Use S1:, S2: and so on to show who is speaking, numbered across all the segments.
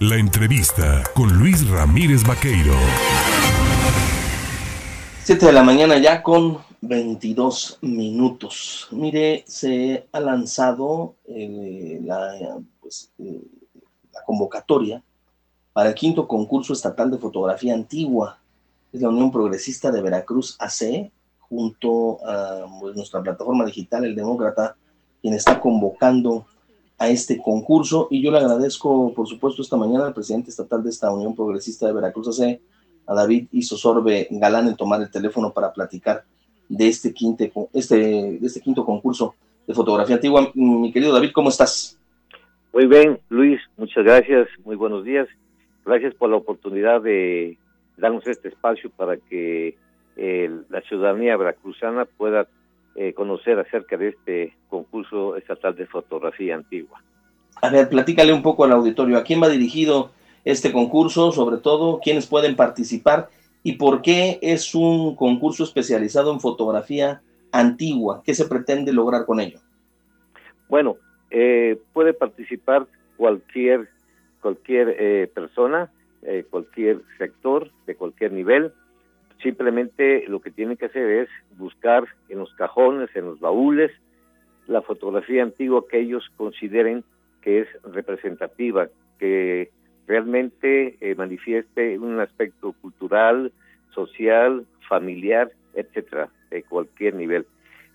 S1: La entrevista con Luis Ramírez Vaqueiro.
S2: 7 de la mañana ya con 22 minutos. Mire, se ha lanzado eh, la, pues, eh, la convocatoria para el quinto concurso estatal de fotografía antigua. Es la Unión Progresista de Veracruz AC, junto a pues, nuestra plataforma digital, El Demócrata, quien está convocando a este concurso. Y yo le agradezco, por supuesto, esta mañana al presidente estatal de esta Unión Progresista de Veracruz AC, a David Isosorbe Galán, en tomar el teléfono para platicar de este, quinte, este, de este quinto concurso de fotografía antigua. Mi querido David, ¿cómo estás?
S3: Muy bien, Luis, muchas gracias, muy buenos días. Gracias por la oportunidad de darnos este espacio para que eh, la ciudadanía veracruzana pueda eh, conocer acerca de este concurso estatal de fotografía antigua.
S2: A ver, platícale un poco al auditorio, ¿a quién va dirigido este concurso? Sobre todo, ¿quiénes pueden participar? ¿Y por qué es un concurso especializado en fotografía antigua? ¿Qué se pretende lograr con ello?
S3: Bueno, eh, puede participar cualquier, cualquier eh, persona, cualquier sector, de cualquier nivel Simplemente lo que tienen que hacer es buscar en los cajones, en los baúles, la fotografía antigua que ellos consideren que es representativa, que realmente eh, manifieste un aspecto cultural, social, familiar, etcétera, de cualquier nivel.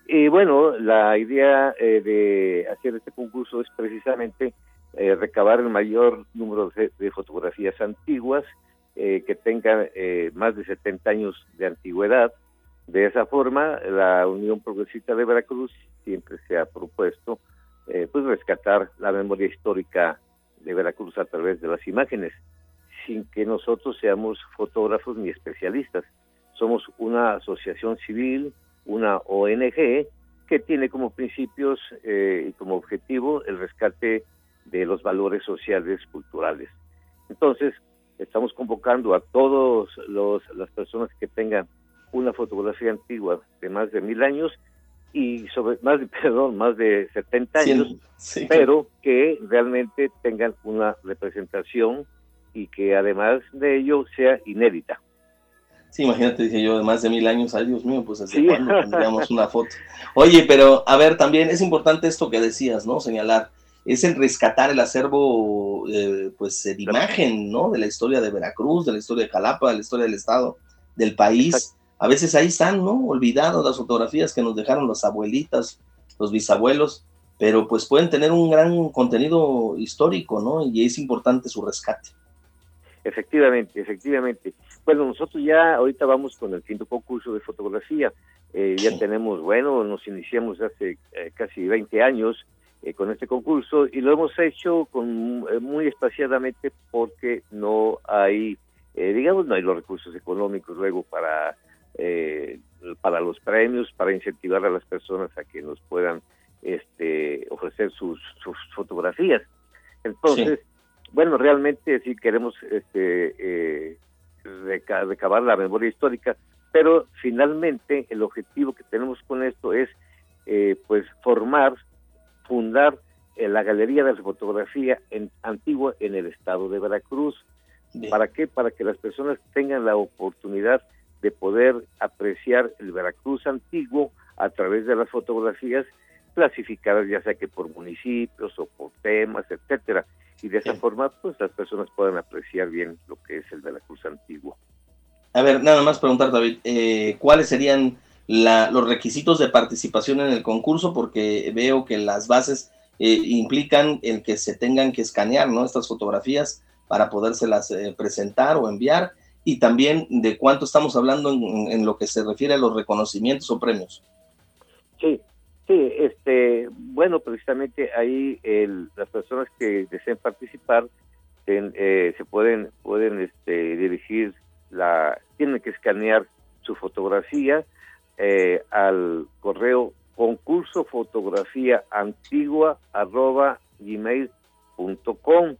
S3: Y bueno, la idea eh, de hacer este concurso es precisamente eh, recabar el mayor número de fotografías antiguas, eh, que tenga eh, más de 70 años de antigüedad. De esa forma, la Unión Progresista de Veracruz siempre se ha propuesto eh, pues rescatar la memoria histórica de Veracruz a través de las imágenes, sin que nosotros seamos fotógrafos ni especialistas. Somos una asociación civil, una ONG, que tiene como principios y como objetivo el rescate de los valores sociales culturales. Entonces, estamos convocando a todas las personas que tengan una fotografía antigua de más de mil años y sobre más de perdón más de 70 años pero que realmente tengan una representación y que además de ello sea inédita
S2: Sí, imagínate, dije yo, de más de mil años, ay Dios mío, pues así cuando tendríamos una foto. Oye, pero a ver, también es importante esto que decías, ¿no? Señalar, es el rescatar el acervo eh, pues de imagen, ¿no? De la historia de Veracruz, de la historia de Jalapa, de la historia del estado, del país. A veces ahí están, ¿no? Olvidados las fotografías que nos dejaron las abuelitas, los bisabuelos, pero pues pueden tener un gran contenido histórico, ¿no? Y es importante su rescate.
S3: Efectivamente, efectivamente. Bueno, nosotros ya ahorita vamos con el quinto concurso de fotografía. Eh, ya tenemos, bueno, nos iniciamos hace eh, casi 20 años eh, con este concurso y lo hemos hecho con eh, muy espaciadamente porque no hay, eh, digamos, no hay los recursos económicos luego para, para los premios, para incentivar a las personas a que nos puedan este, ofrecer sus, sus fotografías. Entonces, bueno, realmente sí queremos este, recabar la memoria histórica, pero finalmente el objetivo que tenemos con esto es pues formar fundar la Galería de la Fotografía en, Antigua en el estado de Veracruz. ¿Para qué? Para que las personas tengan la oportunidad de poder apreciar el Veracruz antiguo a través de las fotografías clasificadas ya sea que por municipios o por temas, etcétera, y de esa forma pues las personas puedan apreciar bien lo que es el Veracruz antiguo.
S2: A ver, nada más preguntar David, eh, ¿cuáles serían los requisitos de participación en el concurso, porque veo que las bases eh, implican el que se tengan que escanear ¿no? estas fotografías para podérselas eh, presentar o enviar, y también de cuánto estamos hablando en, lo que se refiere a los reconocimientos o premios.
S3: Sí, sí, este, bueno, precisamente ahí las personas que deseen participar eh, se pueden, pueden este, dirigir, la, tienen que escanear su fotografía, eh, al correo concurso fotografía antigua arroba gmail.com.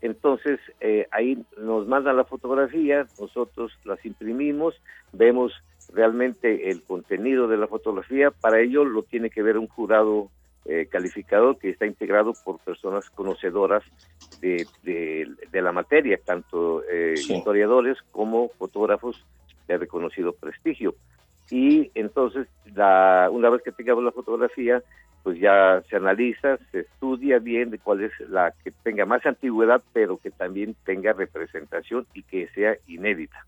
S3: Entonces eh, ahí nos mandan la fotografía, nosotros las imprimimos, vemos realmente el contenido de la fotografía, para ello lo tiene que ver un jurado eh, calificado que está integrado por personas conocedoras de, de, la materia, tanto eh, historiadores como fotógrafos de reconocido prestigio. Y entonces, la, una vez que tengamos la fotografía, pues ya se analiza, se estudia bien de cuál es la que tenga más antigüedad, pero que también tenga representación y que sea inédita.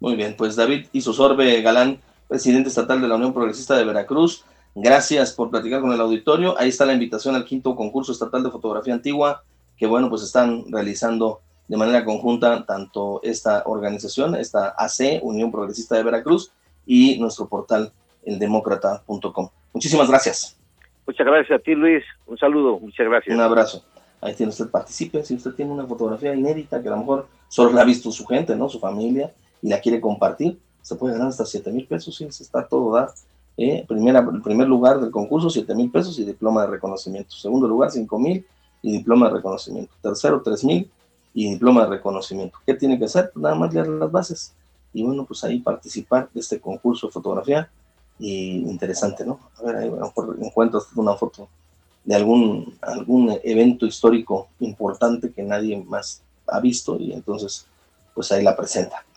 S2: Muy bien, pues David Isosorbe Galán, presidente estatal de la Unión Progresista de Veracruz, gracias por platicar con el auditorio. Ahí está la invitación al quinto concurso estatal de fotografía antigua, que bueno, pues están realizando de manera conjunta tanto esta organización, esta AC, Unión Progresista de Veracruz, y nuestro portal, eldemócrata.com. Muchísimas gracias.
S3: Muchas gracias a ti, Luis. Un saludo, muchas gracias.
S2: Un abrazo. Ahí tiene usted, participe. Si usted tiene una fotografía inédita que a lo mejor solo la ha visto su gente, ¿no? Su familia, y la quiere compartir, se puede ganar hasta 7 mil pesos, sí, se está todo da. Eh, primera, el primer lugar del concurso, 7 mil pesos y diploma de reconocimiento. Segundo lugar, 5 mil y diploma de reconocimiento. Tercero, 3 mil y diploma de reconocimiento. ¿Qué tiene que hacer? Pues nada más leer las bases. Y bueno, pues ahí participar de este concurso de fotografía y interesante, ¿no? A ver, ahí encuentras una foto de algún, algún evento histórico importante que nadie más ha visto y entonces pues ahí la presenta.